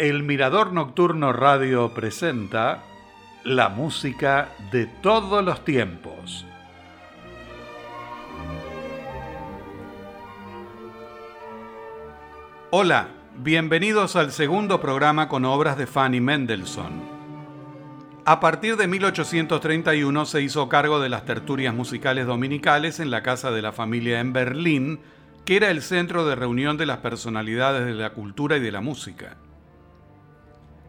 El Mirador Nocturno Radio presenta la música de todos los tiempos. Hola, bienvenidos al segundo programa con obras de Fanny Mendelssohn. A partir de 1831 se hizo cargo de las tertulias musicales dominicales en la casa de la familia en Berlín, que era el centro de reunión de las personalidades de la cultura y de la música.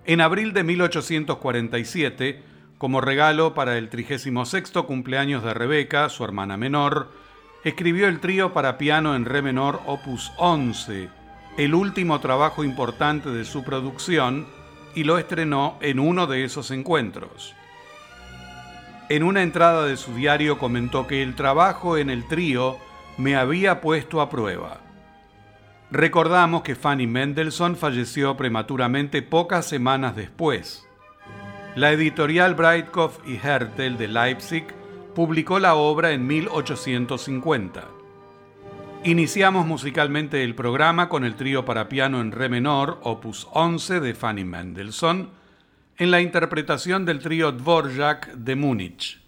En abril de 1847, como regalo para el 36 cumpleaños de Rebeca, su hermana menor, escribió el trío para piano en re menor opus 11, el último trabajo importante de su producción, y lo estrenó en uno de esos encuentros. En una entrada de su diario comentó que el trabajo en el trío me había puesto a prueba. Recordamos que Fanny Mendelssohn falleció prematuramente pocas semanas después. La editorial Breitkopf y Hertel de Leipzig publicó la obra en 1850. Iniciamos musicalmente el programa con el trío para piano en re menor, opus 11 de Fanny Mendelssohn, en la interpretación del trío Dvorak de Múnich.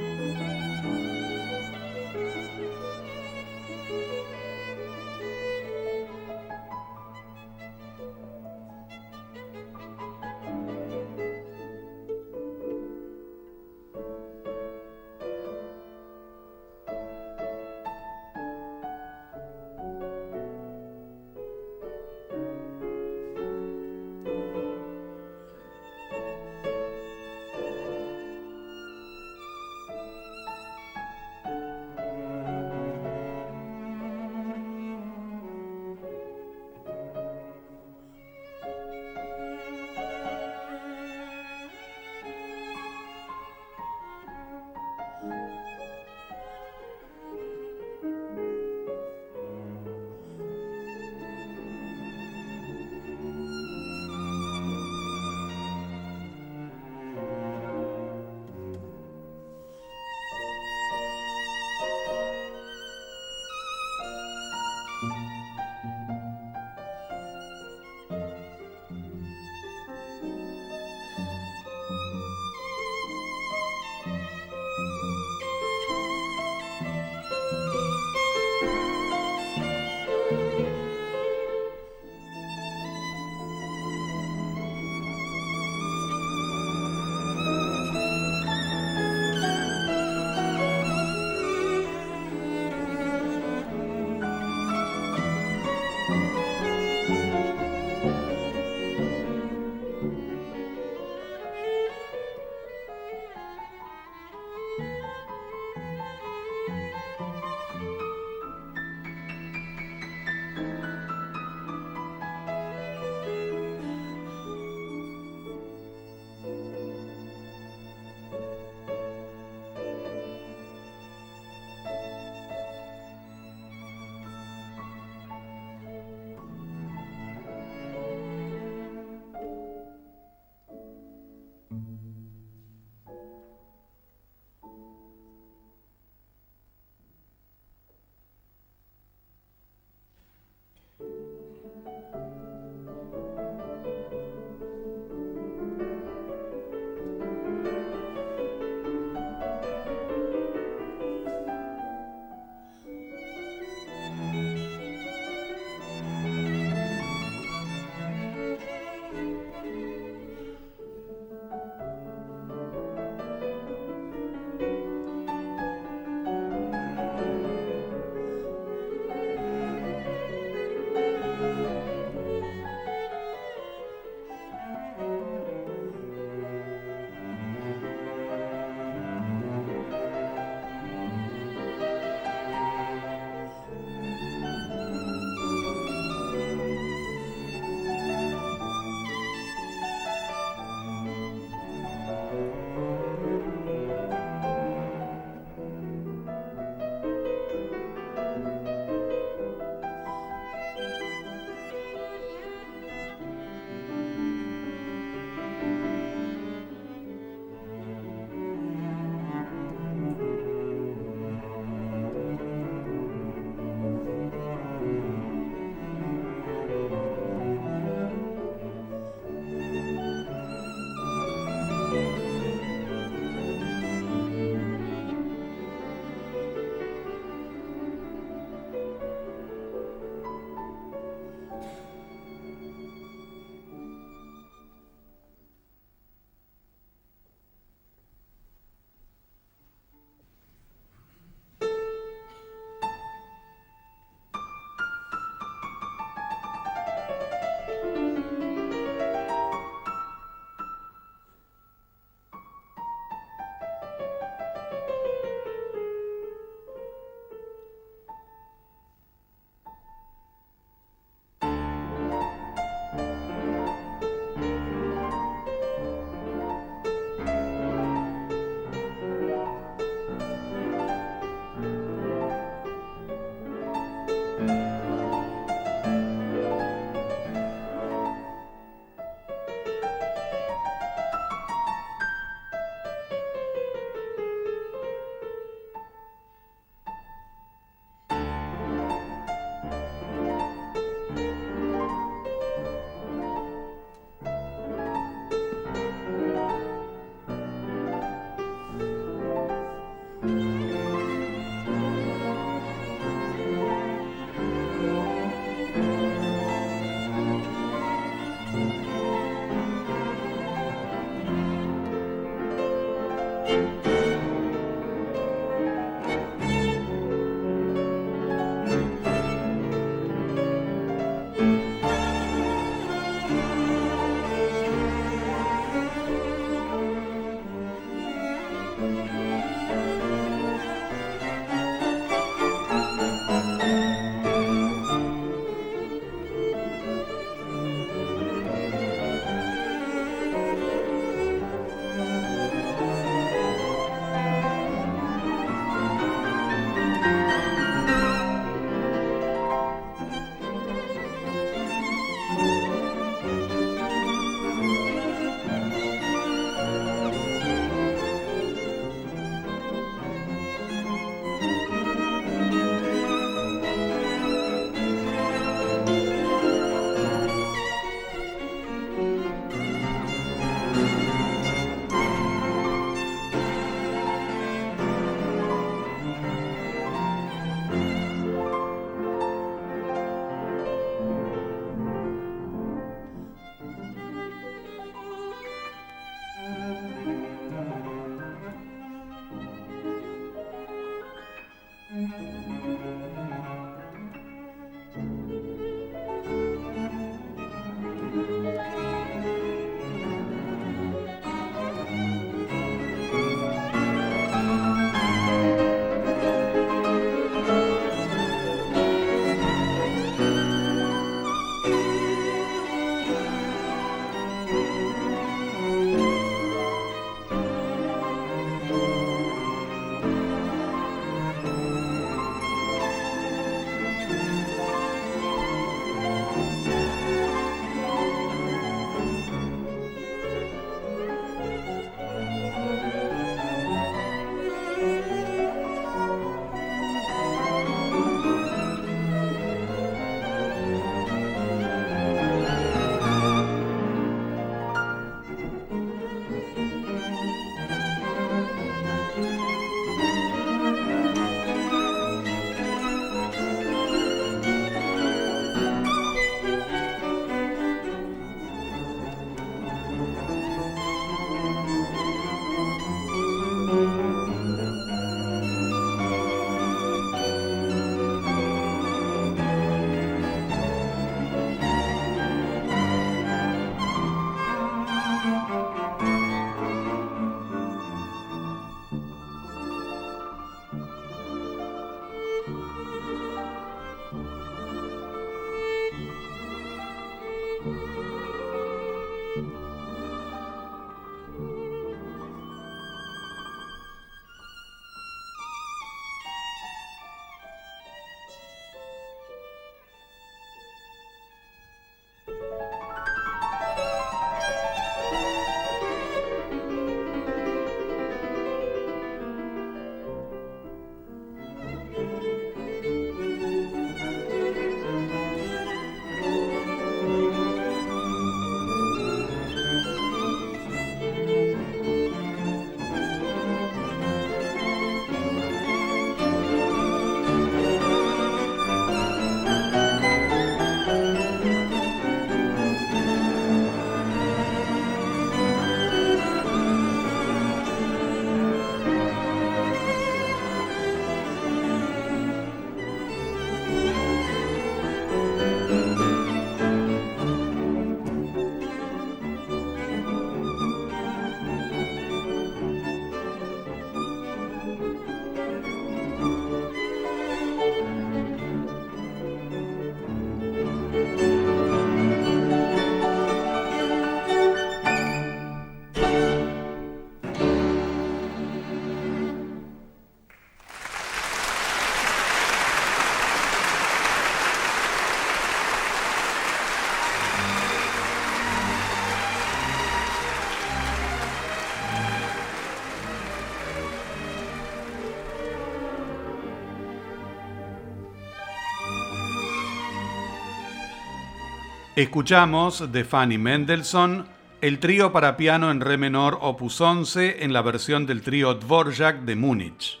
Escuchamos de Fanny Mendelssohn el trío para piano en re menor opus 11 en la versión del trío Dvorak de Múnich.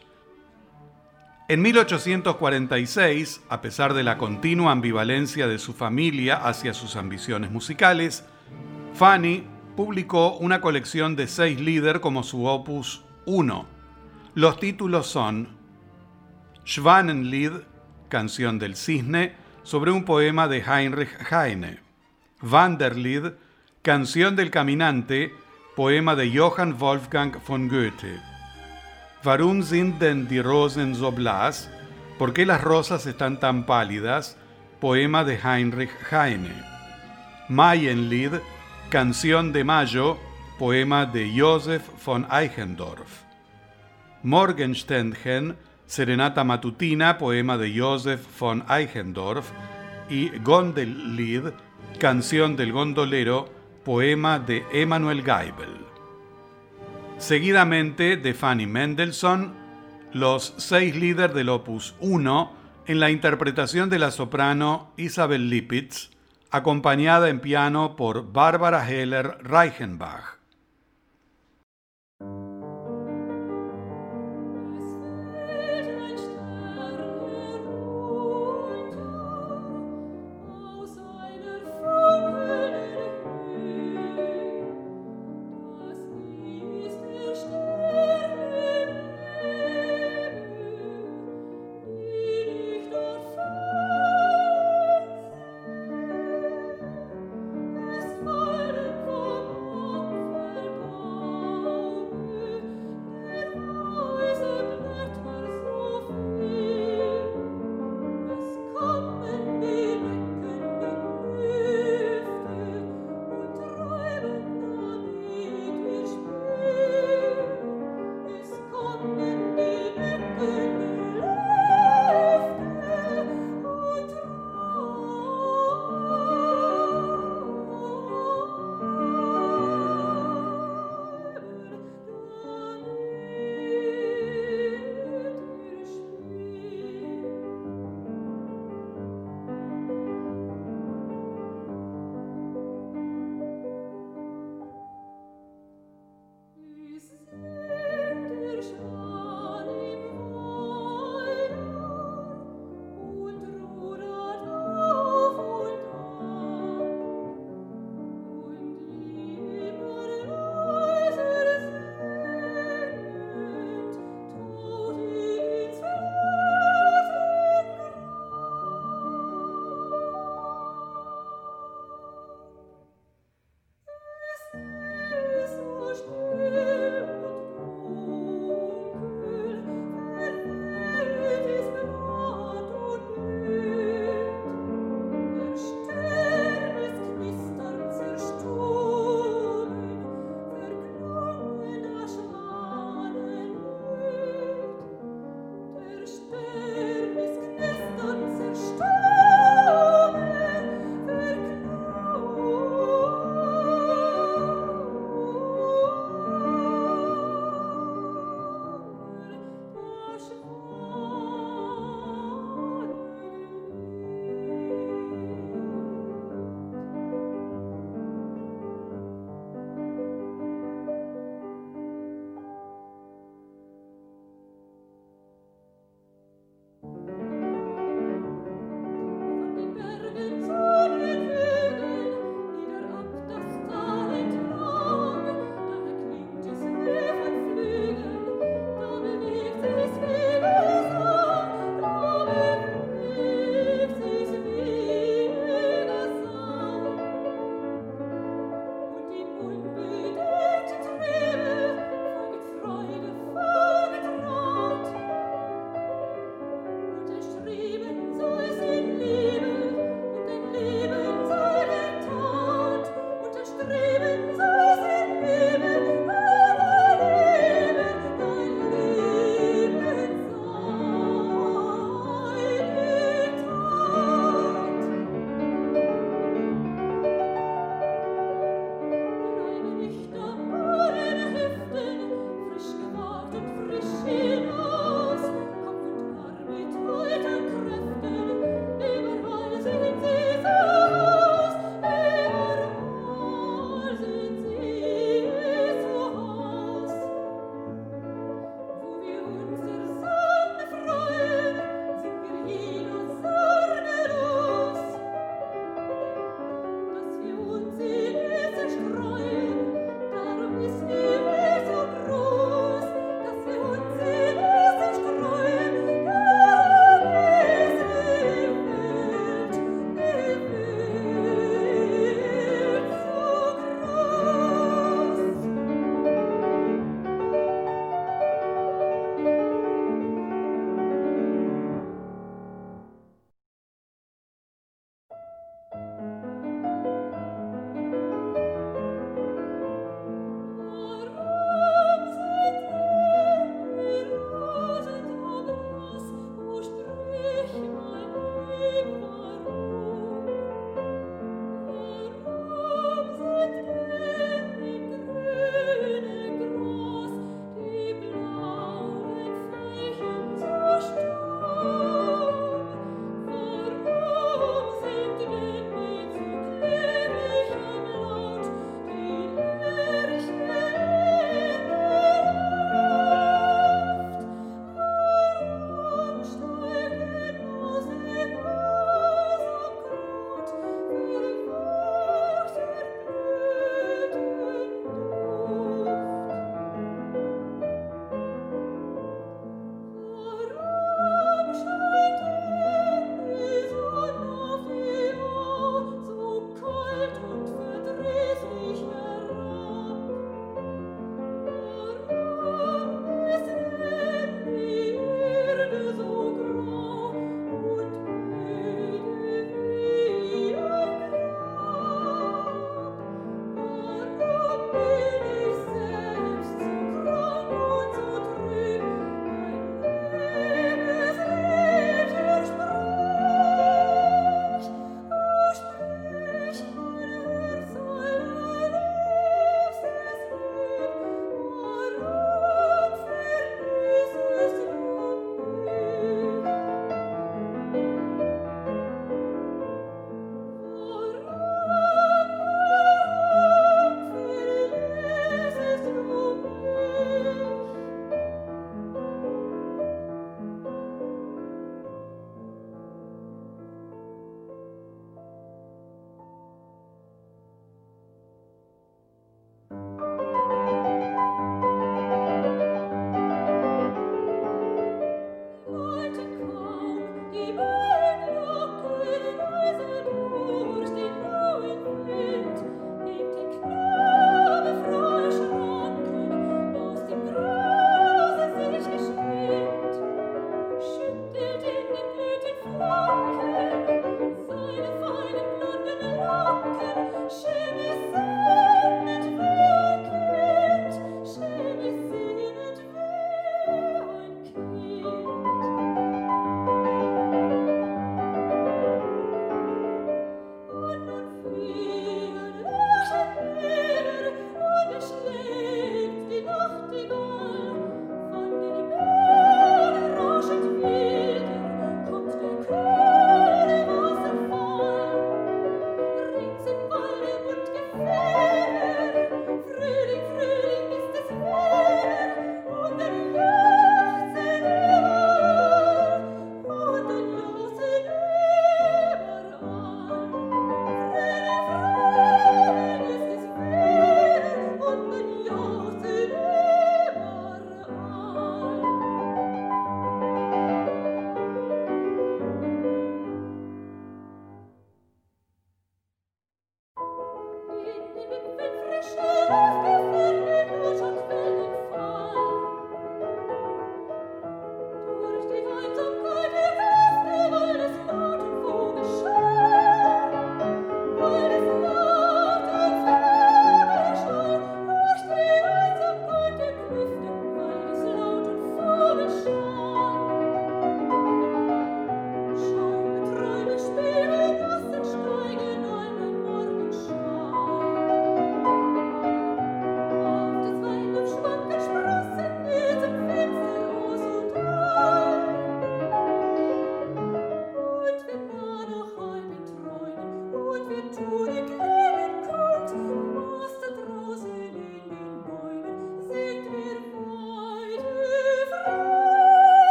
En 1846, a pesar de la continua ambivalencia de su familia hacia sus ambiciones musicales, Fanny publicó una colección de seis líder como su opus 1. Los títulos son Schwanenlied, canción del cisne, sobre un poema de Heinrich Heine. Wanderlied, Canción del Caminante, poema de Johann Wolfgang von Goethe. Warum sind denn die Rosen so blass? ¿Por qué las rosas están tan pálidas? Poema de Heinrich Heine. Mayenlied, Canción de Mayo, poema de Joseph von Eichendorff. Morgensternchen, Serenata Matutina, poema de Joseph von Eichendorff. Y Gondellied, Canción del Gondolero, poema de Emanuel Geibel. Seguidamente de Fanny Mendelssohn, los seis líderes del opus 1 en la interpretación de la soprano Isabel Lipitz, acompañada en piano por Bárbara Heller Reichenbach.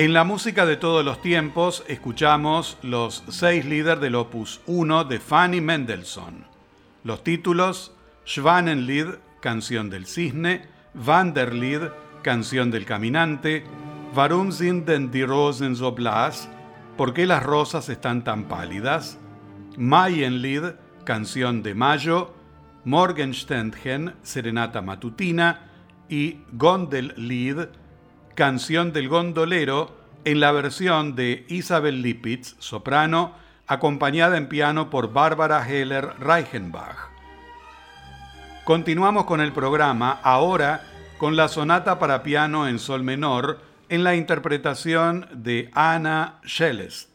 En la música de todos los tiempos escuchamos los seis líderes del opus 1 de Fanny Mendelssohn. Los títulos Schwanenlied, canción del cisne, Wanderlied, canción del caminante, Warum sind denn die Rosen so blass? ¿Por qué las rosas están tan pálidas? Mayenlied, canción de mayo, Morgensternchen, serenata matutina y Gondellied, Canción del Gondolero en la versión de Isabel Lipitz, soprano, acompañada en piano por Bárbara Heller Reichenbach. Continuamos con el programa, ahora con la sonata para piano en sol menor en la interpretación de Anna Shellest.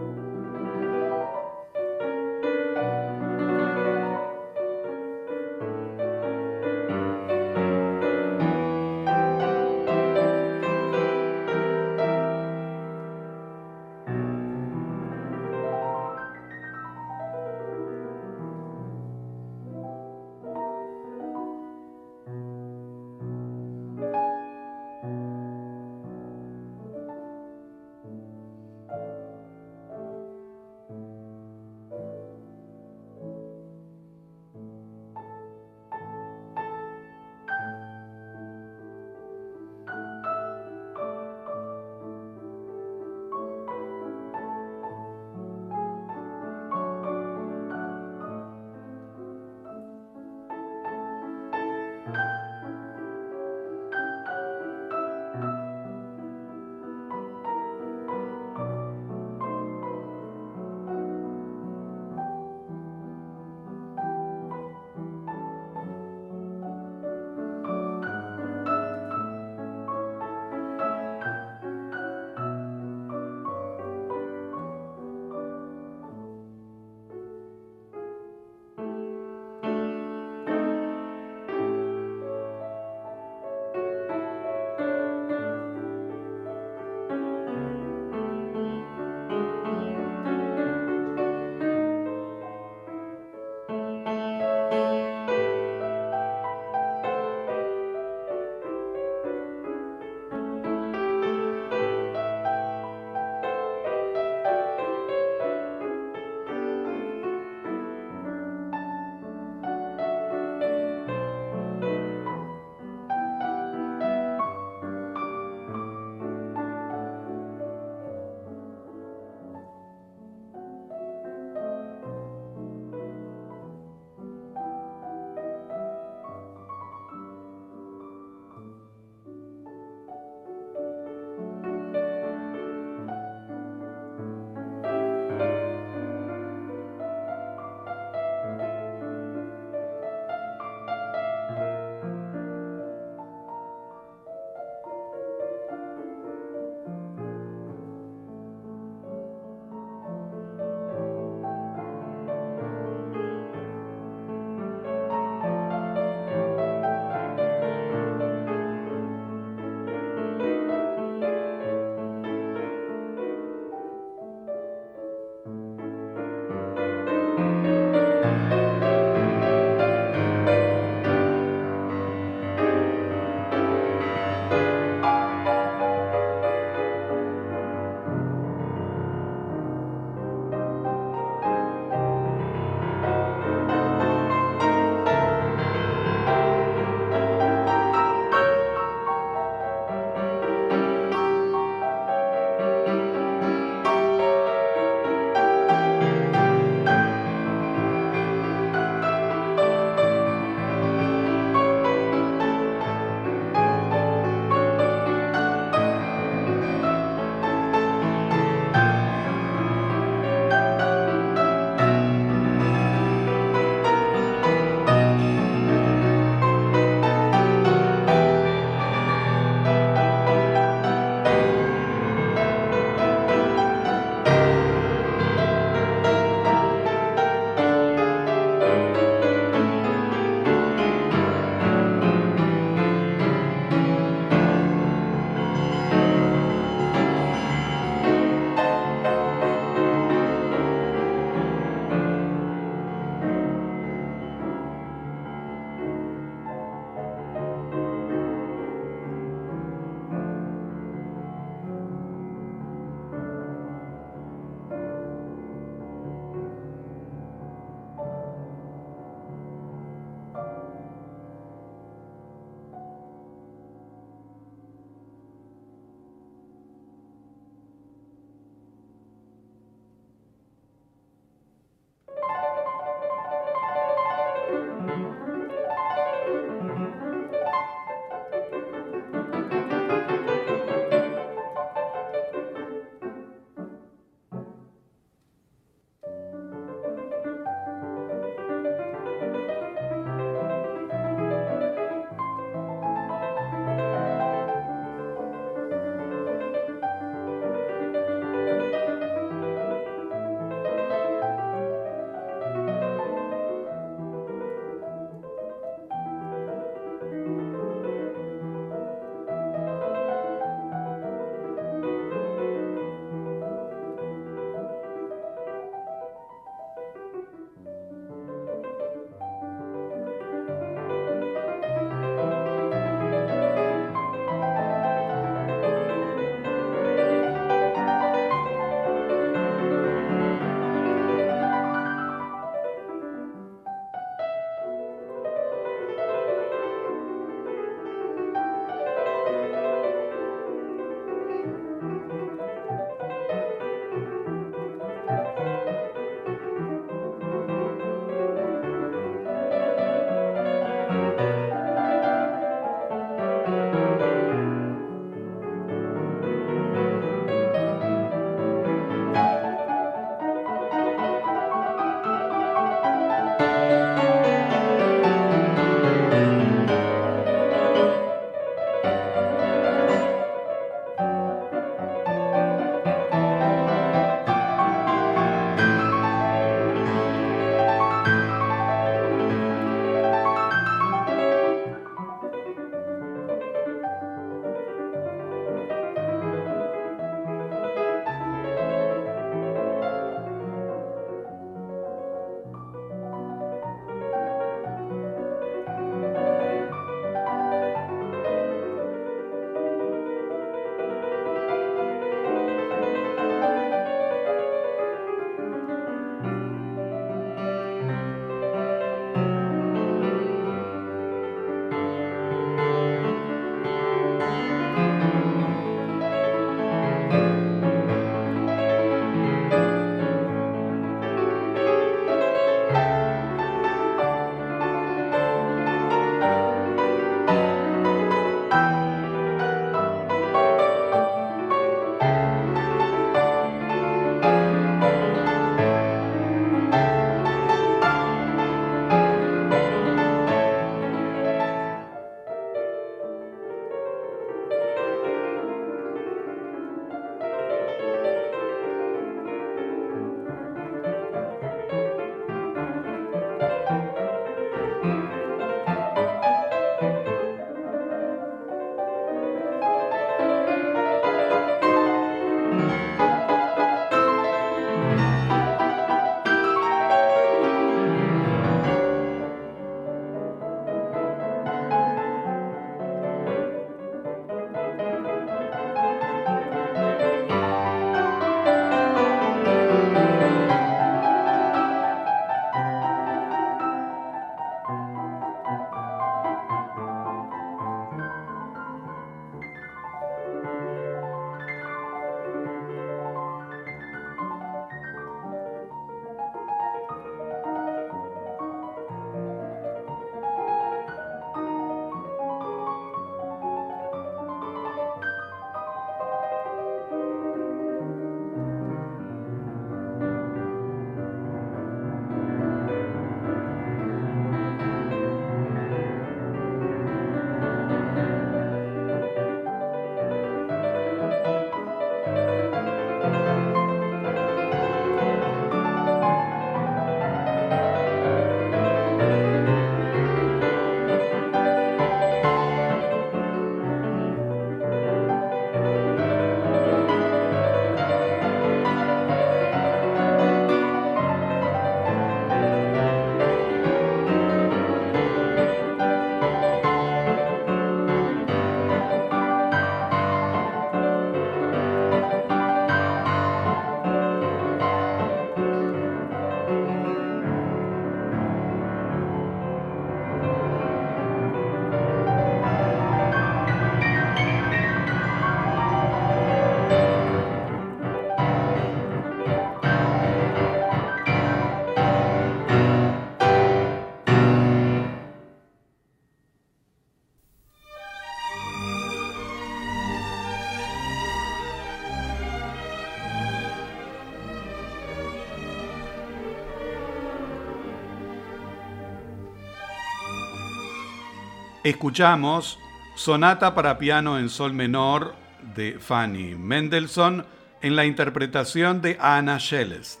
Escuchamos Sonata para piano en sol menor de Fanny Mendelssohn en la interpretación de Anna Schellest.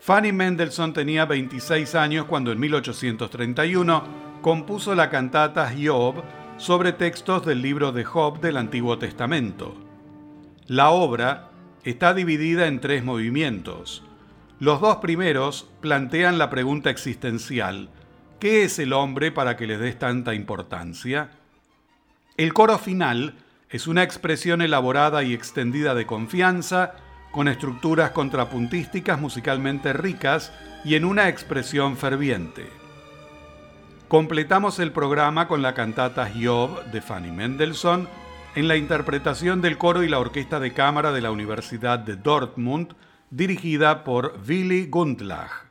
Fanny Mendelssohn tenía 26 años cuando en 1831 compuso la cantata Job sobre textos del libro de Job del Antiguo Testamento. La obra está dividida en tres movimientos. Los dos primeros plantean la pregunta existencial, ¿qué es el hombre para que le des tanta importancia? El coro final es una expresión elaborada y extendida de confianza, con estructuras contrapuntísticas musicalmente ricas y en una expresión ferviente. Completamos el programa con la cantata Job de Fanny Mendelssohn en la interpretación del coro y la orquesta de cámara de la Universidad de Dortmund, dirigida por Willy Gundlach.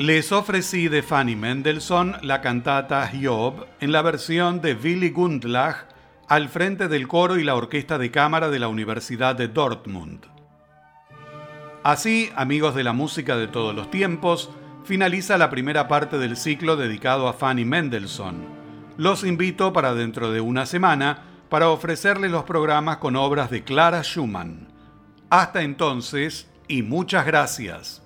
Les ofrecí de Fanny Mendelssohn la cantata Hiob en la versión de Willy Gundlach al frente del coro y la orquesta de cámara de la Universidad de Dortmund. Así, amigos de la música de todos los tiempos, finaliza la primera parte del ciclo dedicado a Fanny Mendelssohn. Los invito para dentro de una semana para ofrecerles los programas con obras de Clara Schumann. Hasta entonces y muchas gracias.